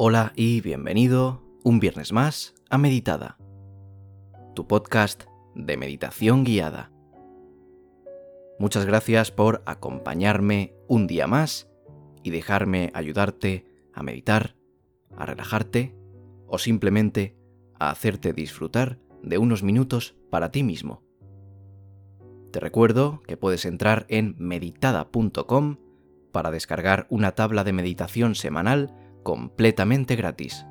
Hola y bienvenido un viernes más a Meditada, tu podcast de meditación guiada. Muchas gracias por acompañarme un día más y dejarme ayudarte a meditar, a relajarte o simplemente a hacerte disfrutar de unos minutos para ti mismo. Te recuerdo que puedes entrar en meditada.com para descargar una tabla de meditación semanal completamente gratis.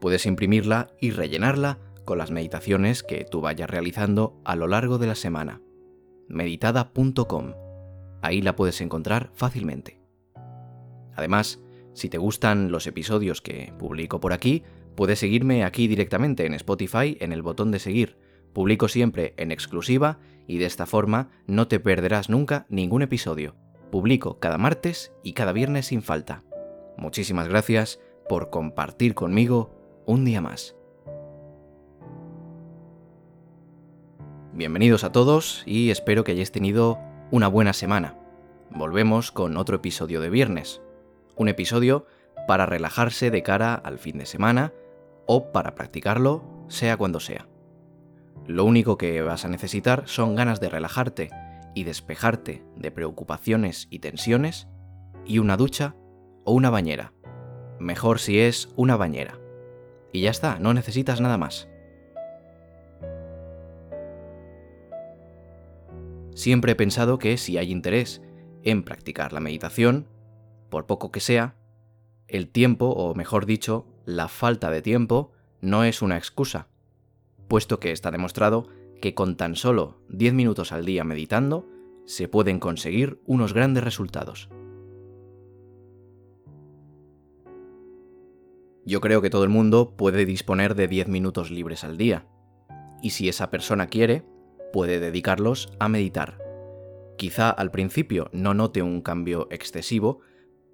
Puedes imprimirla y rellenarla con las meditaciones que tú vayas realizando a lo largo de la semana. meditada.com. Ahí la puedes encontrar fácilmente. Además, si te gustan los episodios que publico por aquí, puedes seguirme aquí directamente en Spotify en el botón de seguir Publico siempre en exclusiva y de esta forma no te perderás nunca ningún episodio. Publico cada martes y cada viernes sin falta. Muchísimas gracias por compartir conmigo un día más. Bienvenidos a todos y espero que hayáis tenido una buena semana. Volvemos con otro episodio de viernes. Un episodio para relajarse de cara al fin de semana o para practicarlo sea cuando sea. Lo único que vas a necesitar son ganas de relajarte y despejarte de preocupaciones y tensiones y una ducha o una bañera. Mejor si es una bañera. Y ya está, no necesitas nada más. Siempre he pensado que si hay interés en practicar la meditación, por poco que sea, el tiempo, o mejor dicho, la falta de tiempo, no es una excusa puesto que está demostrado que con tan solo 10 minutos al día meditando se pueden conseguir unos grandes resultados. Yo creo que todo el mundo puede disponer de 10 minutos libres al día, y si esa persona quiere, puede dedicarlos a meditar. Quizá al principio no note un cambio excesivo,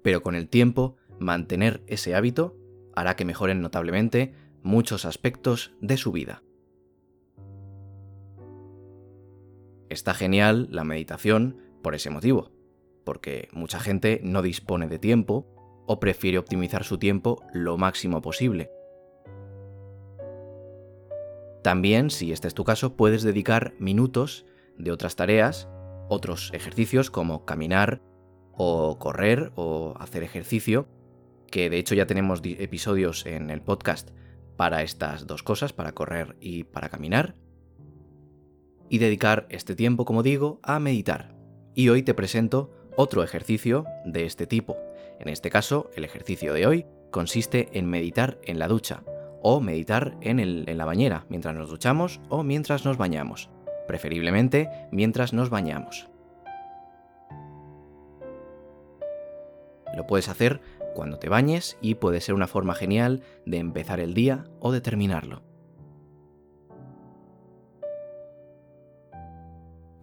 pero con el tiempo mantener ese hábito hará que mejoren notablemente muchos aspectos de su vida. Está genial la meditación por ese motivo, porque mucha gente no dispone de tiempo o prefiere optimizar su tiempo lo máximo posible. También, si este es tu caso, puedes dedicar minutos de otras tareas, otros ejercicios como caminar o correr o hacer ejercicio, que de hecho ya tenemos episodios en el podcast para estas dos cosas, para correr y para caminar y dedicar este tiempo, como digo, a meditar. Y hoy te presento otro ejercicio de este tipo. En este caso, el ejercicio de hoy consiste en meditar en la ducha o meditar en, en la bañera mientras nos duchamos o mientras nos bañamos. Preferiblemente mientras nos bañamos. Lo puedes hacer cuando te bañes y puede ser una forma genial de empezar el día o de terminarlo.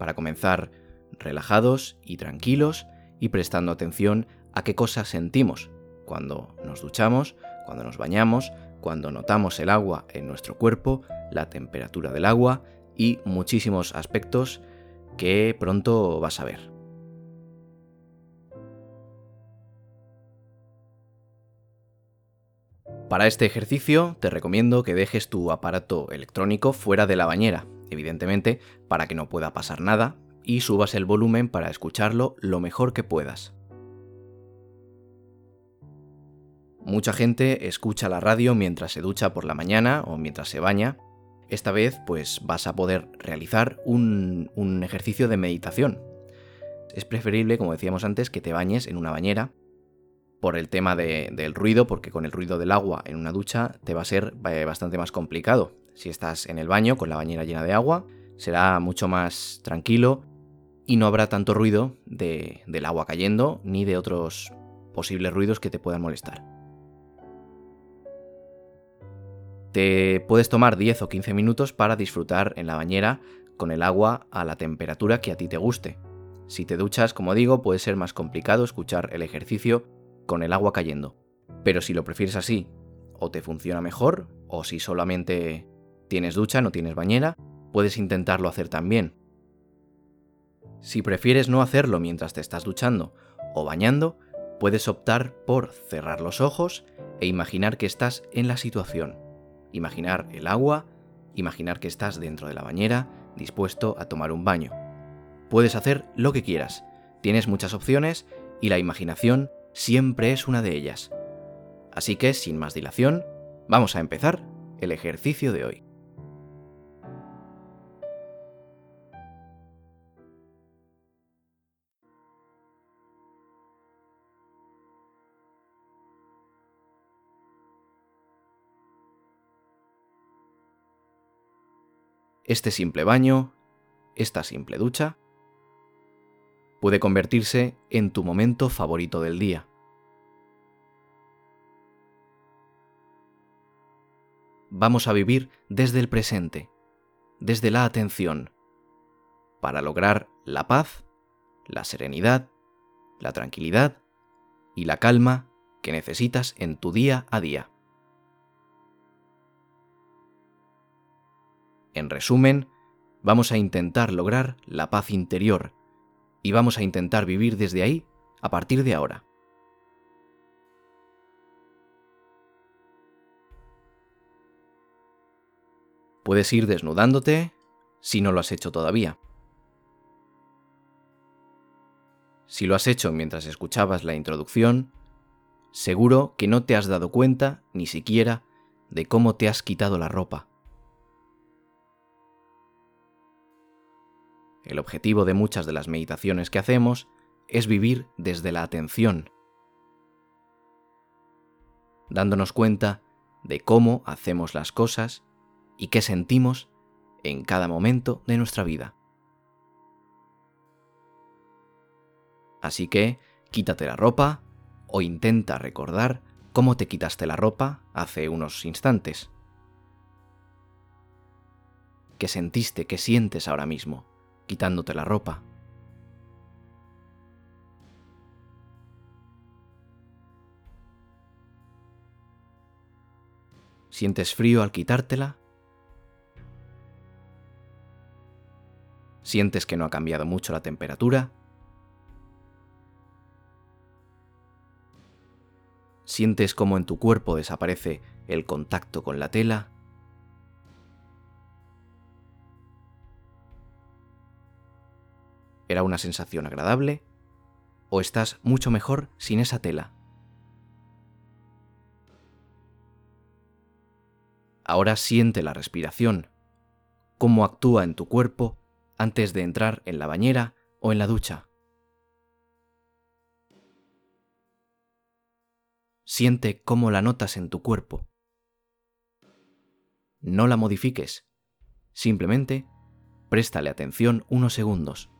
para comenzar relajados y tranquilos y prestando atención a qué cosas sentimos cuando nos duchamos, cuando nos bañamos, cuando notamos el agua en nuestro cuerpo, la temperatura del agua y muchísimos aspectos que pronto vas a ver. Para este ejercicio te recomiendo que dejes tu aparato electrónico fuera de la bañera, evidentemente, para que no pueda pasar nada, y subas el volumen para escucharlo lo mejor que puedas. Mucha gente escucha la radio mientras se ducha por la mañana o mientras se baña. Esta vez pues vas a poder realizar un, ejercicio de meditación. Es preferible, como decíamos antes, que te bañes en una bañera por el tema del ruido, porque con el ruido del agua en una ducha te va a ser eh, bastante más complicado. Si estás en el baño con la bañera llena de agua, será mucho más tranquilo y no habrá tanto ruido del agua cayendo ni de otros posibles ruidos que te puedan molestar. Te puedes tomar 10 o 15 minutos para disfrutar en la bañera con el agua a la temperatura que a ti te guste. Si te duchas, como digo, puede ser más complicado escuchar el ejercicio con el agua cayendo. Pero si lo prefieres así, o te funciona mejor, o si solamente tienes ducha, no tienes bañera, puedes intentarlo hacer también. Si prefieres no hacerlo mientras te estás duchando o bañando, Puedes optar por cerrar los ojos e imaginar que estás en la situación. Imaginar el agua, imaginar que estás dentro de la bañera, dispuesto a tomar un baño. Puedes hacer lo que quieras. Tienes muchas opciones y la imaginación siempre es una de ellas. Así que, sin más dilación, vamos a empezar el ejercicio de hoy. Este simple baño, esta simple ducha, puede convertirse en tu momento favorito del día. Vamos a vivir desde el presente, desde la atención, para lograr la paz, la serenidad, la tranquilidad y la calma que necesitas en tu día a día. En resumen, vamos a intentar lograr la paz interior y vamos a intentar vivir desde ahí a partir de ahora. Puedes ir desnudándote si no lo has hecho todavía. Si lo has hecho mientras escuchabas la introducción, seguro que no te has dado cuenta ni siquiera de cómo te has quitado la ropa. El objetivo de muchas de las meditaciones que hacemos es vivir desde la atención, dándonos cuenta de cómo hacemos las cosas y qué sentimos en cada momento de nuestra vida. Así que quítate la ropa o intenta recordar cómo te quitaste la ropa hace unos instantes. ¿Qué sentiste, qué sientes ahora mismo? Quitándote la ropa. ¿Sientes frío al quitártela? ¿Sientes que no ha cambiado mucho la temperatura? ¿Sientes cómo en tu cuerpo desaparece el contacto con la tela? ¿Era una sensación agradable? ¿O estás mucho mejor sin esa tela? Ahora siente la respiración, cómo actúa en tu cuerpo antes de entrar en la bañera o en la ducha. Siente cómo la notas en tu cuerpo. No la modifiques, simplemente préstale atención unos segundos.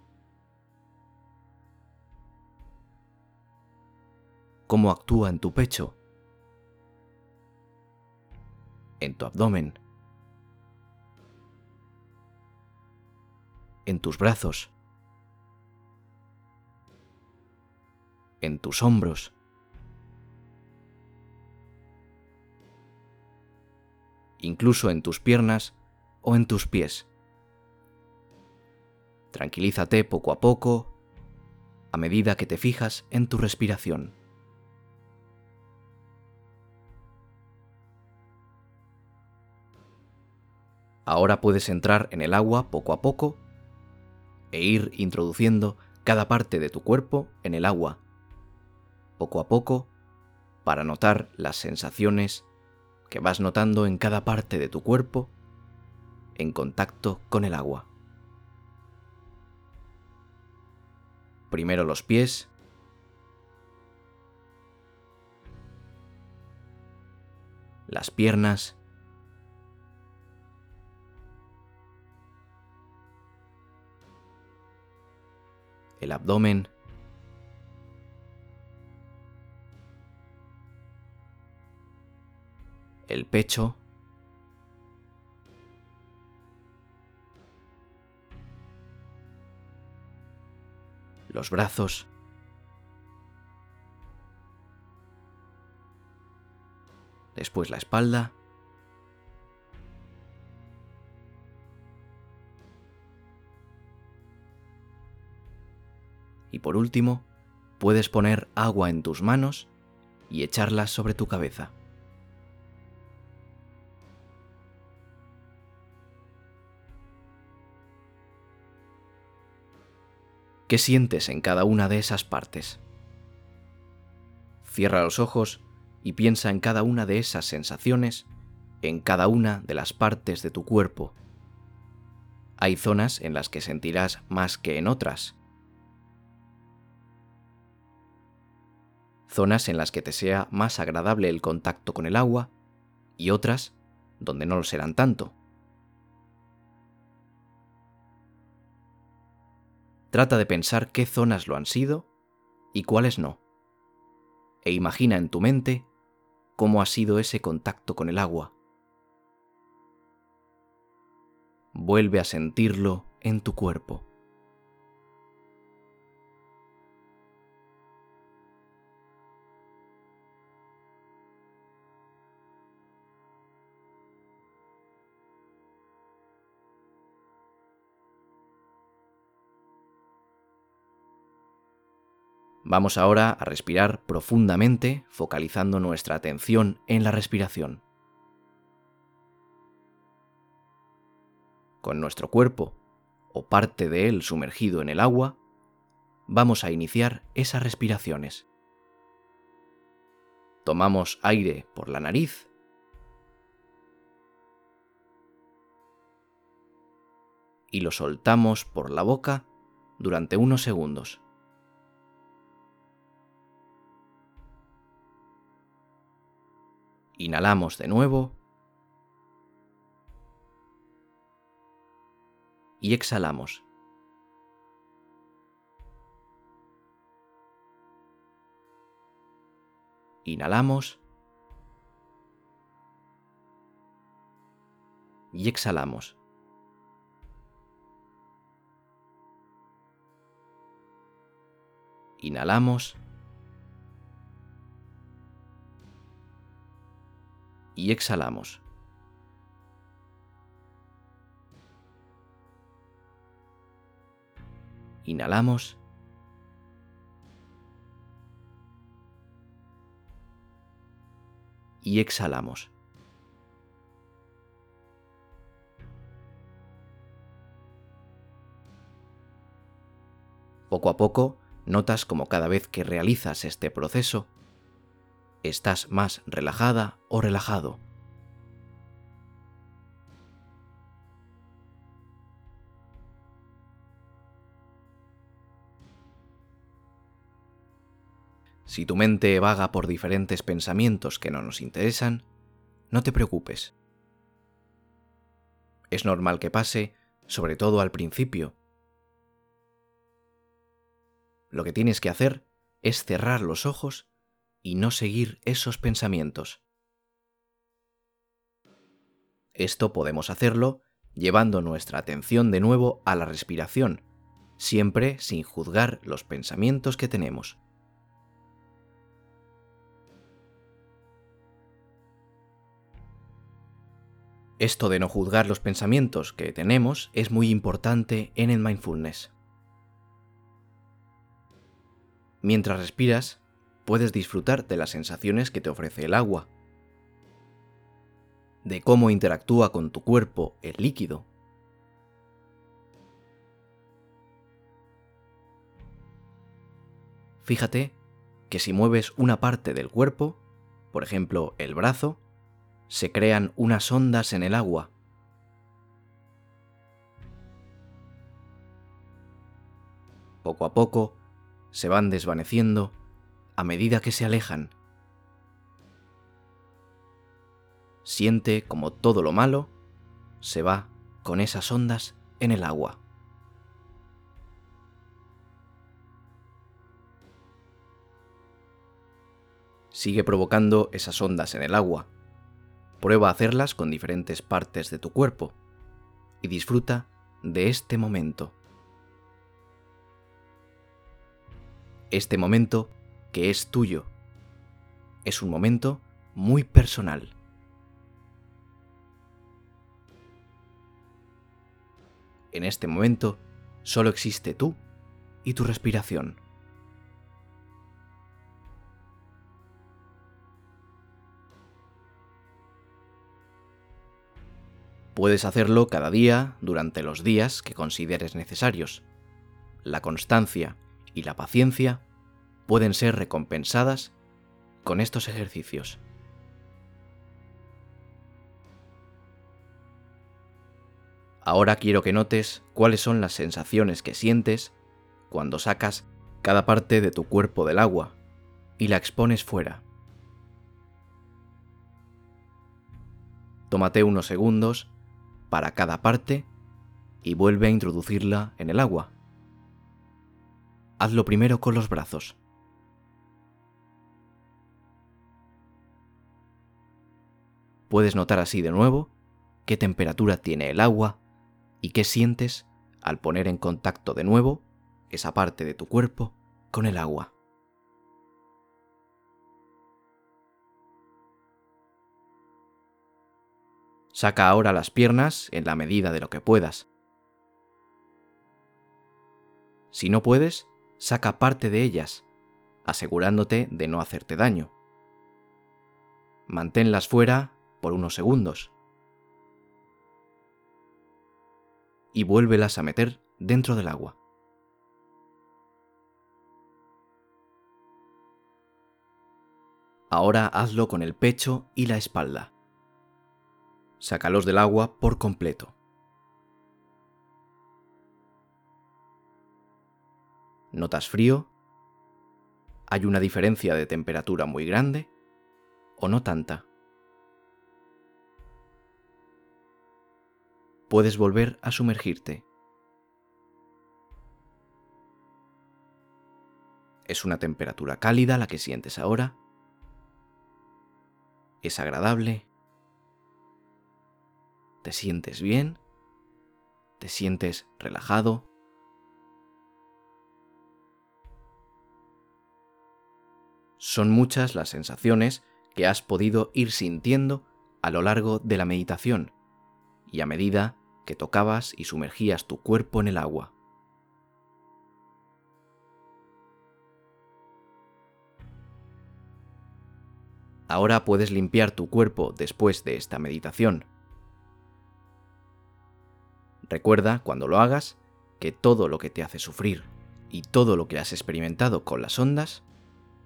Cómo actúa en tu pecho, en tu abdomen, en tus brazos, en tus hombros. incluso en tus piernas o en tus pies. Tranquilízate poco a poco a medida que te fijas en tu respiración. Ahora puedes entrar en el agua poco a poco e ir introduciendo cada parte de tu cuerpo en el agua, poco a poco, para notar las sensaciones que vas notando en cada parte de tu cuerpo en contacto con el agua. Primero los pies, las piernas, el abdomen, el pecho, los brazos, después la espalda, y por último, puedes poner agua en tus manos y echarlas sobre tu cabeza. ¿Qué sientes en cada una de esas partes? Cierra los ojos y piensa en cada una de esas sensaciones, en cada una de las partes de tu cuerpo. Hay zonas en las que sentirás más que en otras. Zonas en las que te sea más agradable el contacto con el agua y otras donde no lo serán tanto. Trata de pensar qué zonas lo han sido y cuáles no. E imagina en tu mente cómo ha sido ese contacto con el agua. Vuelve a sentirlo en tu cuerpo. Vamos ahora a respirar profundamente, focalizando nuestra atención en la respiración. Con nuestro cuerpo, o parte de él sumergido en el agua, vamos a iniciar esas respiraciones. Tomamos aire por la nariz y lo soltamos por la boca durante unos segundos. Inhalamos de nuevo. Y exhalamos. Inhalamos. Y exhalamos. Inhalamos. Y exhalamos. Inhalamos. Y exhalamos. Poco a poco, notas como cada vez que realizas este proceso, estás más relajada o relajado. Si tu mente vaga por diferentes pensamientos que no nos interesan, no te preocupes. Es normal que pase, sobre todo al principio. Lo que tienes que hacer es cerrar los ojos y no seguir esos pensamientos. Esto podemos hacerlo llevando nuestra atención de nuevo a la respiración, siempre sin juzgar los pensamientos que tenemos. Esto de no juzgar los pensamientos que tenemos es muy importante en el mindfulness. Mientras respiras, puedes disfrutar de las sensaciones que te ofrece el agua, de cómo interactúa con tu cuerpo el líquido. Fíjate que si mueves una parte del cuerpo, por ejemplo el brazo, se crean unas ondas en el agua. Poco a poco se van desvaneciendo a medida que se alejan. Siente como todo lo malo se va con esas ondas en el agua. Sigue provocando esas ondas en el agua. Prueba a hacerlas con diferentes partes de tu cuerpo y disfruta de este momento. Este momento que es tuyo. Es un momento muy personal. En este momento solo existe tú y tu respiración. Puedes hacerlo cada día durante los días que consideres necesarios. La constancia y la paciencia pueden ser recompensadas con estos ejercicios. Ahora quiero que notes cuáles son las sensaciones que sientes cuando sacas cada parte de tu cuerpo del agua y la expones fuera. Tómate unos segundos para cada parte y vuelve a introducirla en el agua. Hazlo primero con los brazos. Puedes notar así de nuevo qué temperatura tiene el agua y qué sientes al poner en contacto de nuevo esa parte de tu cuerpo con el agua. Saca ahora las piernas en la medida de lo que puedas. Si no puedes, saca parte de ellas, asegurándote de no hacerte daño. Manténlas fuera por unos segundos. y vuélvelas a meter dentro del agua. Ahora hazlo con el pecho y la espalda. Sácalos del agua por completo. ¿Notas frío? ¿Hay una diferencia de temperatura muy grande? ¿O no tanta? Puedes volver a sumergirte. Es una temperatura cálida la que sientes ahora. Es agradable. Te sientes bien. Te sientes relajado. Son muchas las sensaciones que has podido ir sintiendo a lo largo de la meditación y a medida que tocabas y sumergías tu cuerpo en el agua. Ahora puedes limpiar tu cuerpo después de esta meditación. Recuerda, cuando lo hagas, que todo lo que te hace sufrir y todo lo que has experimentado con las ondas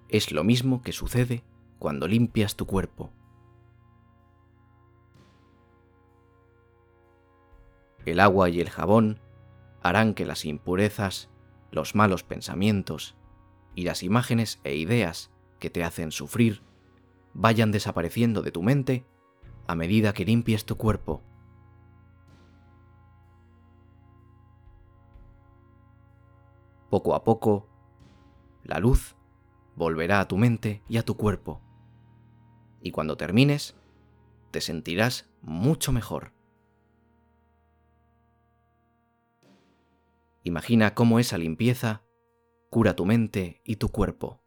es lo mismo que sucede cuando limpias tu cuerpo. El agua y el jabón harán que las impurezas, los malos pensamientos y las imágenes e ideas que te hacen sufrir vayan desapareciendo de tu mente a medida que limpies tu cuerpo. Poco a poco, la luz volverá a tu mente y a tu cuerpo. Y cuando termines, te sentirás mucho mejor. Imagina cómo esa limpieza cura tu mente y tu cuerpo.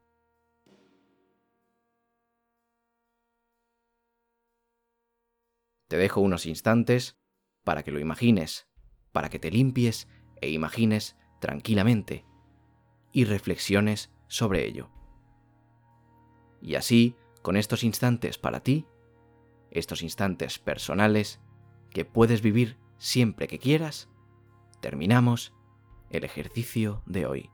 Te dejo unos instantes para que lo imagines, para que te limpies e imagines tranquilamente y reflexiones sobre ello. Y así, con estos instantes para ti, estos instantes personales que puedes vivir siempre que quieras, terminamos el ejercicio de hoy.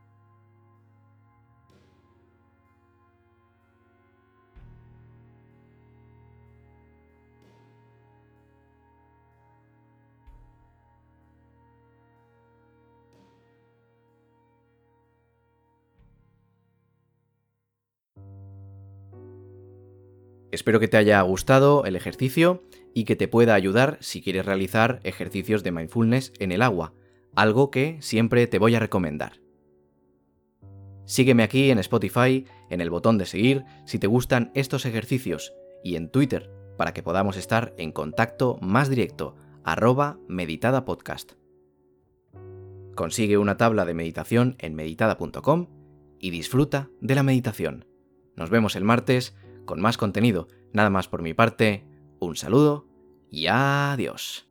Espero que te haya gustado el ejercicio y que te pueda ayudar si quieres realizar ejercicios de mindfulness en el agua algo que siempre te voy a recomendar. Sígueme aquí en Spotify, en el botón de seguir, si te gustan estos ejercicios, y en Twitter, para que podamos estar en contacto más directo, arroba meditadapodcast. Consigue una tabla de meditación en meditada.com y disfruta de la meditación. Nos vemos el martes con más contenido. Nada más por mi parte, un saludo y adiós.